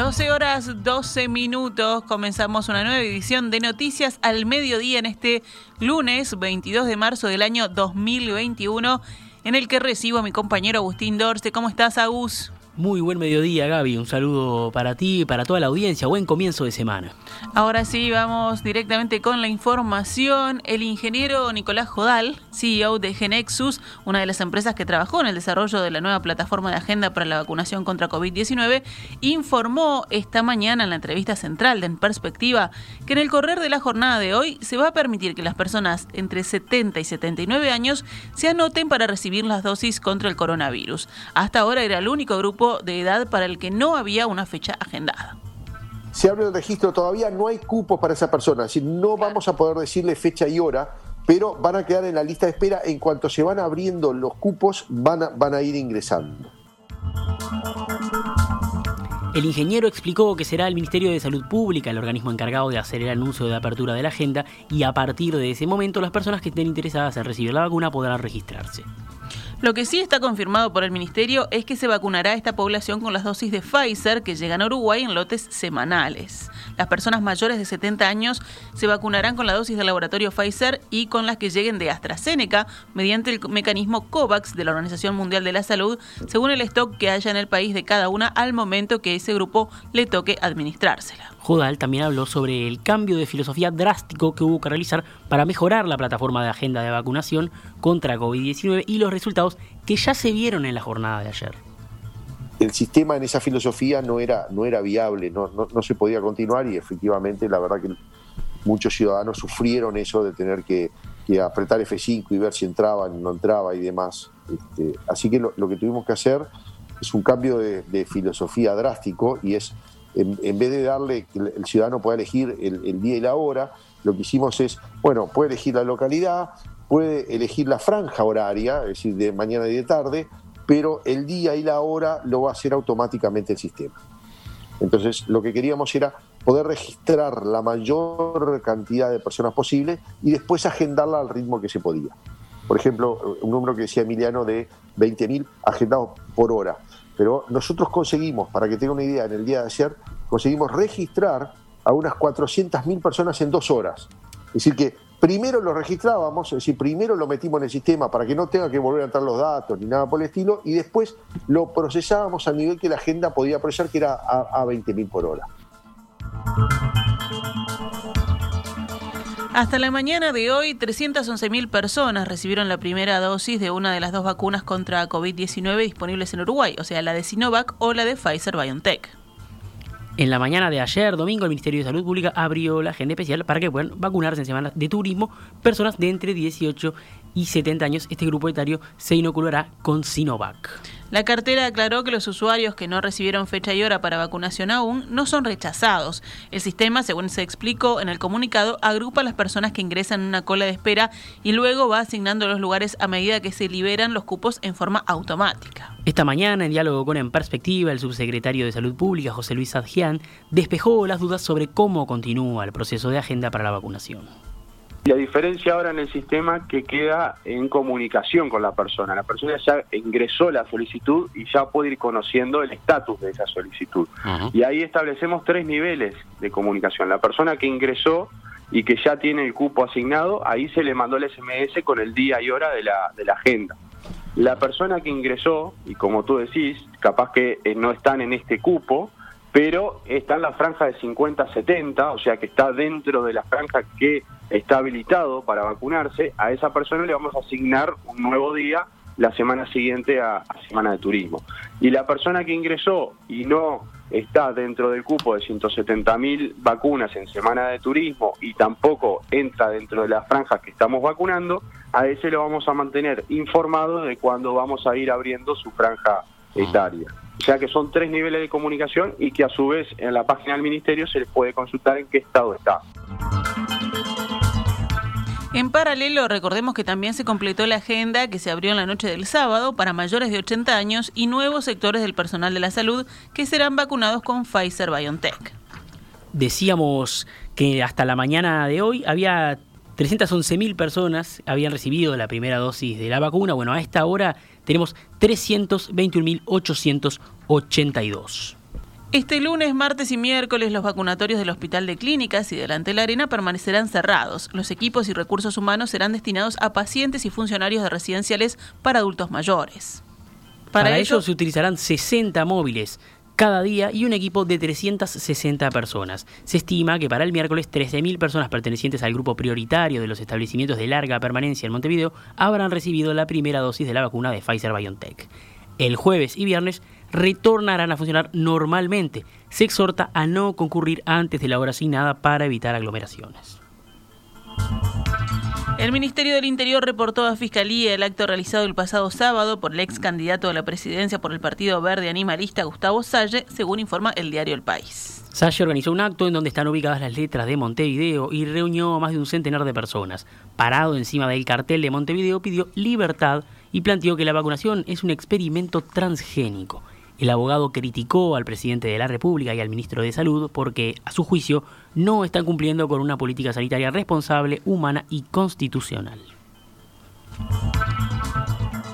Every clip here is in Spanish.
12 horas 12 minutos, comenzamos una nueva edición de Noticias al Mediodía en este lunes 22 de marzo del año 2021, en el que recibo a mi compañero Agustín Dorce. ¿Cómo estás, Agus? Muy buen mediodía, Gaby. Un saludo para ti y para toda la audiencia. Buen comienzo de semana. Ahora sí, vamos directamente con la información. El ingeniero Nicolás Jodal, CEO de Genexus, una de las empresas que trabajó en el desarrollo de la nueva plataforma de agenda para la vacunación contra COVID-19, informó esta mañana en la entrevista central de En Perspectiva que en el correr de la jornada de hoy se va a permitir que las personas entre 70 y 79 años se anoten para recibir las dosis contra el coronavirus. Hasta ahora era el único grupo de edad para el que no había una fecha agendada se abre el registro, todavía no hay cupos para esa persona, es decir, no vamos a poder decirle fecha y hora, pero van a quedar en la lista de espera, en cuanto se van abriendo los cupos, van a, van a ir ingresando. El ingeniero explicó que será el Ministerio de Salud Pública el organismo encargado de hacer el anuncio de apertura de la agenda y a partir de ese momento las personas que estén interesadas en recibir la vacuna podrán registrarse. Lo que sí está confirmado por el Ministerio es que se vacunará a esta población con las dosis de Pfizer que llegan a Uruguay en lotes semanales. Las personas mayores de 70 años se vacunarán con la dosis del laboratorio Pfizer y con las que lleguen de AstraZeneca mediante el mecanismo COVAX de la Organización Mundial de la Salud, según el stock que haya en el país de cada una al momento que ese grupo le toque administrársela. Jodal también habló sobre el cambio de filosofía drástico que hubo que realizar para mejorar la plataforma de agenda de vacunación contra COVID-19 y los resultados que ya se vieron en la jornada de ayer. El sistema en esa filosofía no era, no era viable, no, no, se podía continuar y efectivamente la verdad que muchos ciudadanos sufrieron eso de tener que, apretar F5 y ver si entraba, no entraba y demás. Este, así que lo, que tuvimos que hacer es un cambio de filosofía drástico y es en, vez de darle que el, ciudadano pueda elegir el, día y la hora, lo que hicimos es, bueno, puede elegir la localidad, puede elegir la franja horaria, es decir, de mañana y de tarde, pero el día y la hora lo va a hacer automáticamente el sistema. Entonces, lo que queríamos era poder registrar la mayor cantidad de personas posible y después agendarla al ritmo que se podía. Por ejemplo, un número que decía Emiliano de 20.000 agendados por hora. Pero nosotros conseguimos, para que tenga una idea, en el día de ayer, conseguimos registrar a unas 400.000 personas en dos horas. Es decir, que primero lo registrábamos, es decir, primero lo metimos en el sistema para que no tenga que volver a entrar los datos ni nada por el estilo, y después lo procesábamos al nivel que la agenda podía procesar, que era a, a 20.000 por hora. Hasta la mañana de hoy, 311.000 personas recibieron la primera dosis de una de las dos vacunas contra COVID-19 disponibles en Uruguay, o sea, la de Sinovac o la de Pfizer BioNTech. En la mañana de ayer, domingo, el Ministerio de Salud Pública abrió la agenda especial para que puedan vacunarse en semanas de turismo personas de entre 18 y 70 años. Este grupo etario se inoculará con Sinovac. La cartera aclaró que los usuarios que no recibieron fecha y hora para vacunación aún no son rechazados. El sistema, según se explicó en el comunicado, agrupa a las personas que ingresan en una cola de espera y luego va asignando los lugares a medida que se liberan los cupos en forma automática. Esta mañana, en diálogo con En Perspectiva, el subsecretario de Salud Pública, José Luis Adjian, despejó las dudas sobre cómo continúa el proceso de agenda para la vacunación. La diferencia ahora en el sistema que queda en comunicación con la persona. La persona ya ingresó la solicitud y ya puede ir conociendo el estatus de esa solicitud. Y ahí establecemos tres niveles de comunicación. La persona que ingresó y que ya tiene el cupo asignado, ahí se le mandó el SMS con el día y hora de la, de la agenda. La persona que ingresó, y como tú decís, capaz que eh, no están en este cupo, pero está en la franja de 50-70, o sea que está dentro de la franja que está habilitado para vacunarse, a esa persona le vamos a asignar un nuevo día la semana siguiente a, Semana de Turismo. Y la persona que ingresó y no está dentro del cupo de 170.000 vacunas en Semana de Turismo y tampoco entra dentro de las franjas que estamos vacunando, a ese lo vamos a mantener informado de cuándo vamos a ir abriendo su franja etaria. O sea que son tres niveles de comunicación y que a su vez en la página del Ministerio se les puede consultar en qué estado está. En paralelo, recordemos que también se completó la agenda que se abrió en la noche del sábado para mayores de 80 años y nuevos sectores del personal de la salud que serán vacunados con Pfizer BioNTech. Decíamos que hasta la mañana de hoy había 311.000 personas habían recibido la primera dosis de la vacuna. Bueno, a esta hora tenemos 321.882. Este lunes, martes y miércoles los vacunatorios del Hospital de Clínicas y delante de la Arena permanecerán cerrados. Los equipos y recursos humanos serán destinados a pacientes y funcionarios de residenciales para adultos mayores. Para, ello se utilizarán 60 móviles cada día y un equipo de 360 personas. Se estima que para el miércoles 13.000 personas pertenecientes al grupo prioritario de los establecimientos de larga permanencia en Montevideo habrán recibido la primera dosis de la vacuna de Pfizer BioNTech. El jueves y viernes retornarán a funcionar normalmente. Se exhorta a no concurrir antes de la hora asignada para evitar aglomeraciones. El Ministerio del Interior reportó a Fiscalía el acto realizado el pasado sábado por el ex candidato a la presidencia por el Partido Verde Animalista Gustavo Salle, según informa el diario El País. Salle organizó un acto en donde están ubicadas las letras de Montevideo y reunió a más de un centenar de personas. Parado encima del cartel de Montevideo pidió libertad y planteó que la vacunación es un experimento transgénico. El abogado criticó al presidente de la República y al ministro de Salud porque, a su juicio, no están cumpliendo con una política sanitaria responsable, humana y constitucional.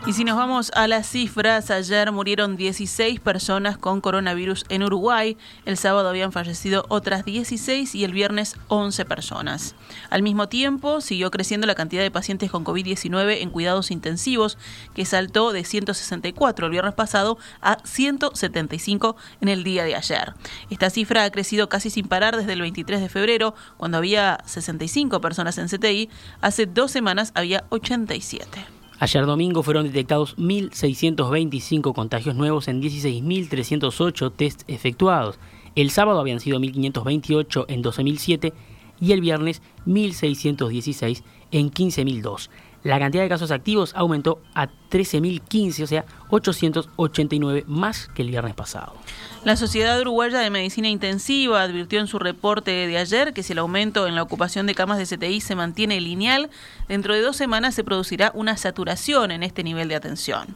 Y si nos vamos a las cifras, ayer murieron 16 personas con coronavirus en Uruguay, el sábado habían fallecido otras 16 y el viernes 11 personas. Al mismo tiempo, siguió creciendo la cantidad de pacientes con COVID-19 en cuidados intensivos, que saltó de 164 el viernes pasado a 175 en el día de ayer. Esta cifra ha crecido casi sin parar desde el 23 de febrero, cuando había 65 personas en CTI, hace dos semanas había 87. Ayer domingo fueron detectados 1.625 contagios nuevos en 16.308 tests efectuados. El sábado habían sido 1.528 en 12.007 y el viernes 1.616 en 15.002. La cantidad de casos activos aumentó a 13.015, o sea, 889 más que el viernes pasado. La Sociedad Uruguaya de Medicina Intensiva advirtió en su reporte de ayer que si el aumento en la ocupación de camas de CTI se mantiene lineal, dentro de dos semanas se producirá una saturación en este nivel de atención.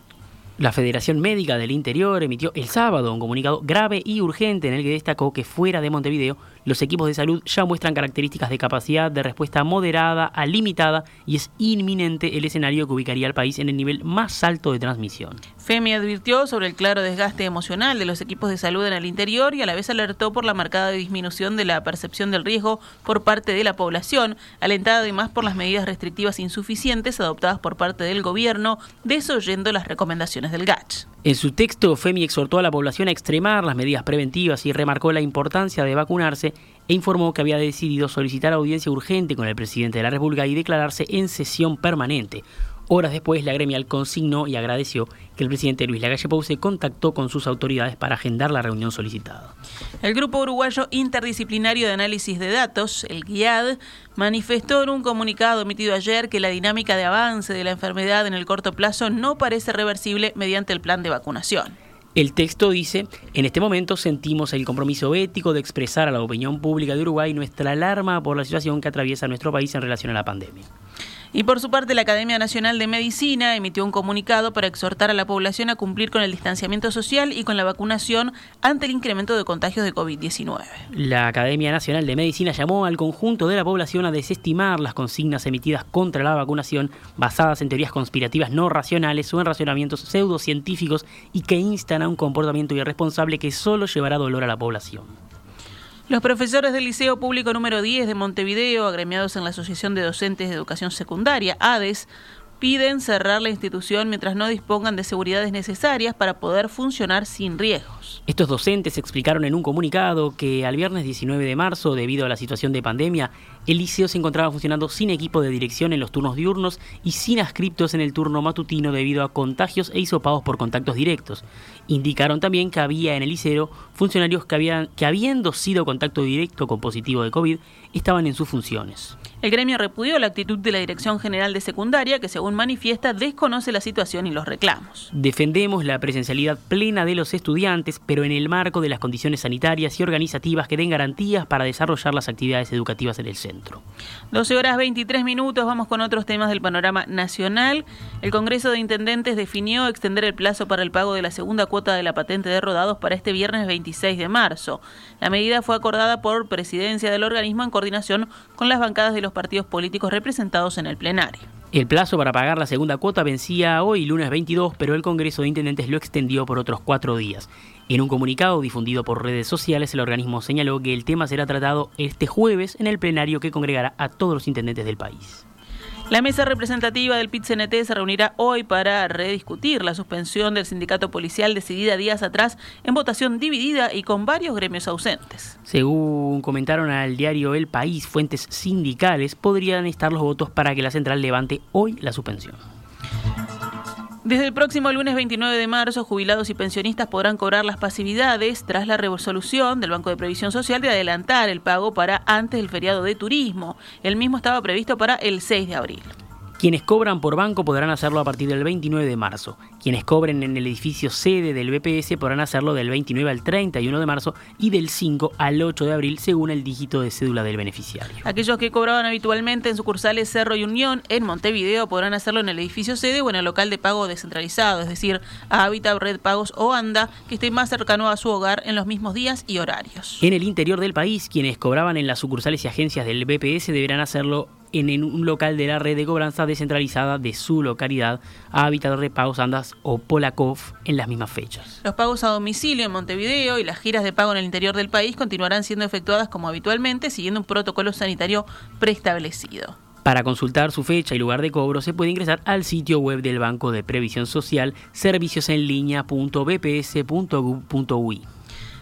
La Federación Médica del Interior emitió el sábado un comunicado grave y urgente en el que destacó que fuera de Montevideo los equipos de salud ya muestran características de capacidad de respuesta moderada a limitada y es inminente el escenario que ubicaría al país en el nivel más alto de transmisión. FEMI advirtió sobre el claro desgaste emocional de los equipos de salud en el interior y a la vez alertó por la marcada disminución de la percepción del riesgo por parte de la población, alentada además por las medidas restrictivas insuficientes adoptadas por parte del gobierno, desoyendo las recomendaciones del GACH. En su texto, FEMI exhortó a la población a extremar las medidas preventivas y remarcó la importancia de vacunarse e informó que había decidido solicitar audiencia urgente con el presidente de la República y declararse en sesión permanente. Horas después, la gremial consignó y agradeció que el presidente Luis Lagalle se contactó con sus autoridades para agendar la reunión solicitada. El Grupo Uruguayo Interdisciplinario de Análisis de Datos, el GIAD, manifestó en un comunicado emitido ayer que la dinámica de avance de la enfermedad en el corto plazo no parece reversible mediante el plan de vacunación. El texto dice, en este momento sentimos el compromiso ético de expresar a la opinión pública de Uruguay nuestra alarma por la situación que atraviesa nuestro país en relación a la pandemia. Y por su parte, la Academia Nacional de Medicina emitió un comunicado para exhortar a la población a cumplir con el distanciamiento social y con la vacunación ante el incremento de contagios de COVID-19. La Academia Nacional de Medicina llamó al conjunto de la población a desestimar las consignas emitidas contra la vacunación basadas en teorías conspirativas no racionales o en racionamientos pseudocientíficos y que instan a un comportamiento irresponsable que solo llevará dolor a la población. Los profesores del Liceo Público número 10 de Montevideo, agremiados en la Asociación de Docentes de Educación Secundaria, ADES, piden cerrar la institución mientras no dispongan de seguridades necesarias para poder funcionar sin riesgos. Estos docentes explicaron en un comunicado que al viernes 19 de marzo, debido a la situación de pandemia, el liceo se encontraba funcionando sin equipo de dirección en los turnos diurnos y sin ascriptos en el turno matutino debido a contagios e hisopados por contactos directos. Indicaron también que había en el liceo funcionarios que, habían, que habiendo sido contacto directo con positivo de COVID, estaban en sus funciones. El gremio repudió la actitud de la Dirección General de Secundaria, que según manifiesta desconoce la situación y los reclamos. Defendemos la presencialidad plena de los estudiantes, pero en el marco de las condiciones sanitarias y organizativas que den garantías para desarrollar las actividades educativas en el centro. 12 horas 23 minutos, vamos con otros temas del panorama nacional. El Congreso de Intendentes definió extender el plazo para el pago de la segunda cuota de la patente de rodados para este viernes 26 de marzo. La medida fue acordada por presidencia del organismo en coordinación con las bancadas de los partidos políticos representados en el plenario. El plazo para pagar la segunda cuota vencía hoy, lunes 22, pero el Congreso de Intendentes lo extendió por otros cuatro días. En un comunicado difundido por redes sociales, el organismo señaló que el tema será tratado este jueves en el plenario que congregará a todos los intendentes del país. La mesa representativa del PIT-CNT se reunirá hoy para rediscutir la suspensión del sindicato policial decidida días atrás en votación dividida y con varios gremios ausentes. Según comentaron al diario El País, fuentes sindicales podrían estar los votos para que la central levante hoy la suspensión. Desde el próximo lunes 29 de marzo, jubilados y pensionistas podrán cobrar las pasividades tras la resolución del Banco de Previsión Social de adelantar el pago para antes del feriado de turismo. El mismo estaba previsto para el 6 de abril. Quienes cobran por banco podrán hacerlo a partir del 29 de marzo. Quienes cobren en el edificio sede del BPS podrán hacerlo del 29 al 31 de marzo y del 5 al 8 de abril según el dígito de cédula del beneficiario. Aquellos que cobraban habitualmente en sucursales Cerro y Unión en Montevideo podrán hacerlo en el edificio sede o en el local de pago descentralizado, es decir, a Habitat, Red Pagos o ANDA, que esté más cercano a su hogar en los mismos días y horarios. En el interior del país, quienes cobraban en las sucursales y agencias del BPS deberán hacerlo en un local de la red de cobranza descentralizada de su localidad a Habitador de Pagos Andas o Polakov en las mismas fechas. Los pagos a domicilio en Montevideo y las giras de pago en el interior del país continuarán siendo efectuadas como habitualmente, siguiendo un protocolo sanitario preestablecido. Para consultar su fecha y lugar de cobro se puede ingresar al sitio web del Banco de Previsión Social serviciosenlinea.bps.gov.ui.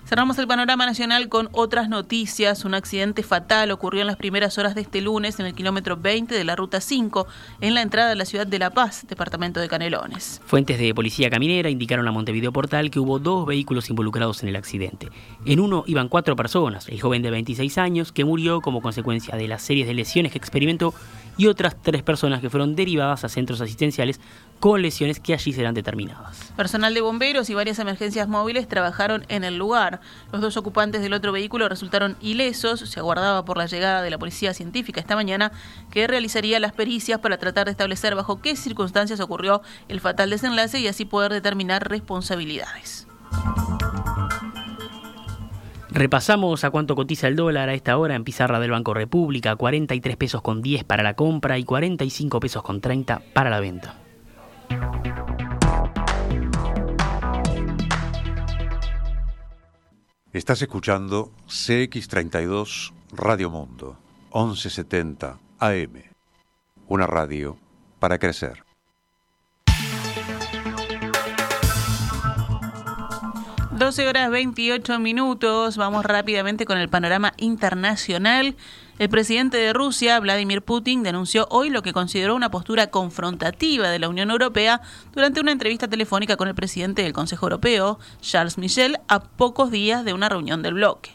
Cerramos el panorama nacional con otras noticias. Un accidente fatal ocurrió en las primeras horas de este lunes en el kilómetro 20 de la ruta 5, en la entrada de la ciudad de La Paz, departamento de Canelones. Fuentes de policía caminera indicaron a Montevideo Portal que hubo dos vehículos involucrados en el accidente. En uno iban cuatro personas, el joven de 26 años que murió como consecuencia de las series de lesiones que experimentó y otras tres personas que fueron derivadas a centros asistenciales con lesiones que allí serán determinadas. Personal de bomberos y varias emergencias móviles trabajaron en el lugar. Los dos ocupantes del otro vehículo resultaron ilesos. Se aguardaba por la llegada de la policía científica esta mañana que realizaría las pericias para tratar de establecer bajo qué circunstancias ocurrió el fatal desenlace y así poder determinar responsabilidades. Repasamos a cuánto cotiza el dólar a esta hora en pizarra del Banco República, 43 pesos con 10 para la compra y 45 pesos con 30 para la venta. Estás escuchando CX32 Radio Mundo, 1170 AM, una radio para crecer. 12 horas 28 minutos. Vamos rápidamente con el panorama internacional. El presidente de Rusia, Vladimir Putin, denunció hoy lo que consideró una postura confrontativa de la Unión Europea durante una entrevista telefónica con el presidente del Consejo Europeo, Charles Michel, a pocos días de una reunión del bloque.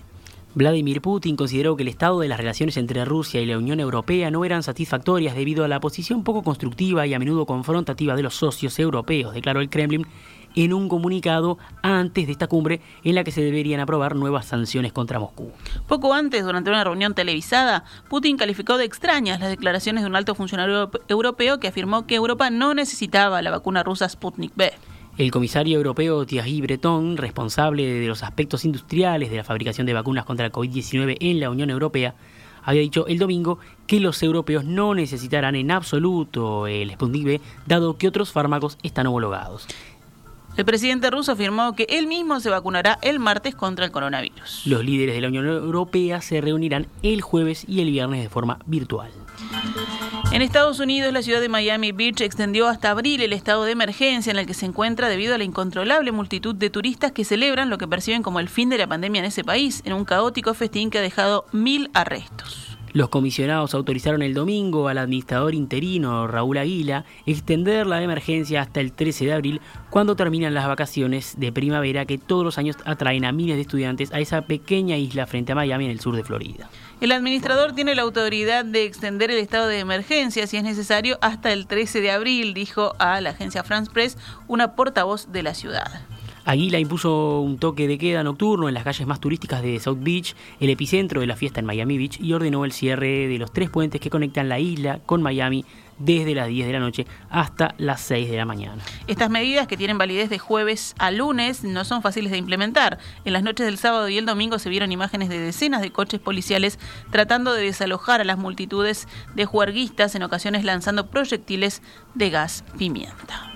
Vladimir Putin consideró que el estado de las relaciones entre Rusia y la Unión Europea no eran satisfactorias debido a la posición poco constructiva y a menudo confrontativa de los socios europeos, declaró el Kremlin en un comunicado antes de esta cumbre en la que se deberían aprobar nuevas sanciones contra Moscú. Poco antes, durante una reunión televisada, Putin calificó de extrañas las declaraciones de un alto funcionario europeo que afirmó que Europa no necesitaba la vacuna rusa Sputnik B. El comisario europeo Thierry Breton, responsable de los aspectos industriales de la fabricación de vacunas contra el COVID-19 en la Unión Europea, había dicho el domingo que los europeos no necesitarán en absoluto el Sputnik B, dado que otros fármacos están homologados. El presidente ruso afirmó que él mismo se vacunará el martes contra el coronavirus. Los líderes de la Unión Europea se reunirán el jueves y el viernes de forma virtual. En Estados Unidos, la ciudad de Miami Beach extendió hasta abril el estado de emergencia en el que se encuentra debido a la incontrolable multitud de turistas que celebran lo que perciben como el fin de la pandemia en ese país, en un caótico festín que ha dejado mil arrestos. Los comisionados autorizaron el domingo al administrador interino Raúl Aguila extender la emergencia hasta el 13 de abril, cuando terminan las vacaciones de primavera que todos los años atraen a miles de estudiantes a esa pequeña isla frente a Miami en el sur de Florida. El administrador tiene la autoridad de extender el estado de emergencia, si es necesario, hasta el 13 de abril, dijo a la agencia France Press una portavoz de la ciudad. Aguila impuso un toque de queda nocturno en las calles más turísticas de South Beach, el epicentro de la fiesta en Miami Beach, y ordenó el cierre de los tres puentes que conectan la isla con Miami desde las 10 de la noche hasta las 6 de la mañana. Estas medidas, que tienen validez de jueves a lunes, no son fáciles de implementar. En las noches del sábado y el domingo se vieron imágenes de decenas de coches policiales tratando de desalojar a las multitudes de juerguistas, en ocasiones lanzando proyectiles de gas pimienta.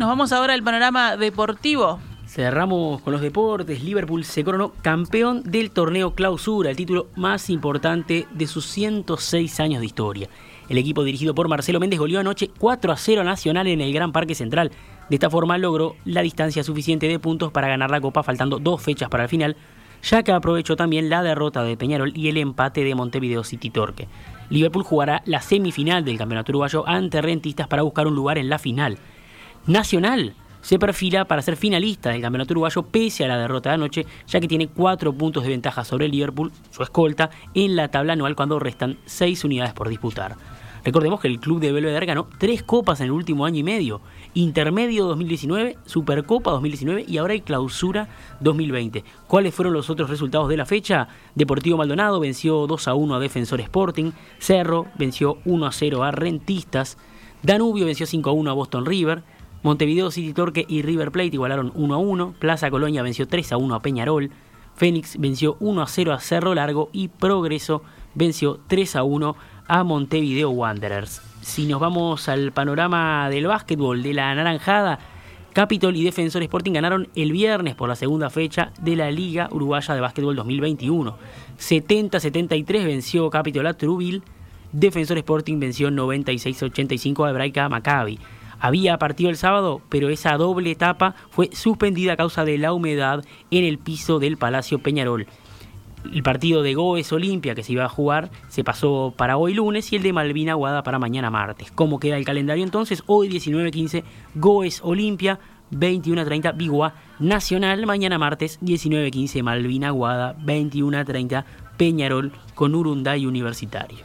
Nos vamos ahora al panorama deportivo. Cerramos con los deportes. Liverpool se coronó campeón del torneo Clausura, el título más importante de sus 106 años de historia. El equipo dirigido por Marcelo Méndez goleó anoche 4 a 0 Nacional en el Gran Parque Central. De esta forma logró la distancia suficiente de puntos para ganar la Copa faltando dos fechas para el final, ya que aprovechó también la derrota de Peñarol y el empate de Montevideo City Torque. Liverpool jugará la semifinal del Campeonato Uruguayo ante Rentistas para buscar un lugar en la final. Nacional se perfila para ser finalista del campeonato uruguayo pese a la derrota de anoche, ya que tiene cuatro puntos de ventaja sobre el Liverpool, su escolta, en la tabla anual cuando restan seis unidades por disputar. Recordemos que el club de Belvedere ganó tres copas en el último año y medio, Intermedio 2019, Supercopa 2019 y ahora hay Clausura 2020. ¿Cuáles fueron los otros resultados de la fecha? Deportivo Maldonado venció 2 a 1 a Defensor Sporting, Cerro venció 1 a 0 a Rentistas, Danubio venció 5 a 1 a Boston River, Montevideo City Torque y River Plate igualaron 1 a 1. Plaza Colonia venció 3 a 1 a Peñarol. Fénix venció 1 a 0 a Cerro Largo y Progreso venció 3 a 1 a Montevideo Wanderers. Si nos vamos al panorama del básquetbol de la naranjada, Capitol y Defensor Sporting ganaron el viernes por la segunda fecha de la Liga Uruguaya de Básquetbol 2021. 70-73 venció Capitol a Truville. Defensor Sporting venció 96-85 a Hebraica Maccabi. Había partido el sábado, pero esa doble etapa fue suspendida a causa de la humedad en el piso del Palacio Peñarol. El partido de Goes Olimpia que se iba a jugar se pasó para hoy lunes y el de Malvina Guada para mañana martes. ¿Cómo queda el calendario entonces? Hoy 19.15 Goes Olimpia, 21.30 Bigua Nacional, mañana martes 19.15 Malvina Guada, 21.30 Peñarol con Urunday Universitario.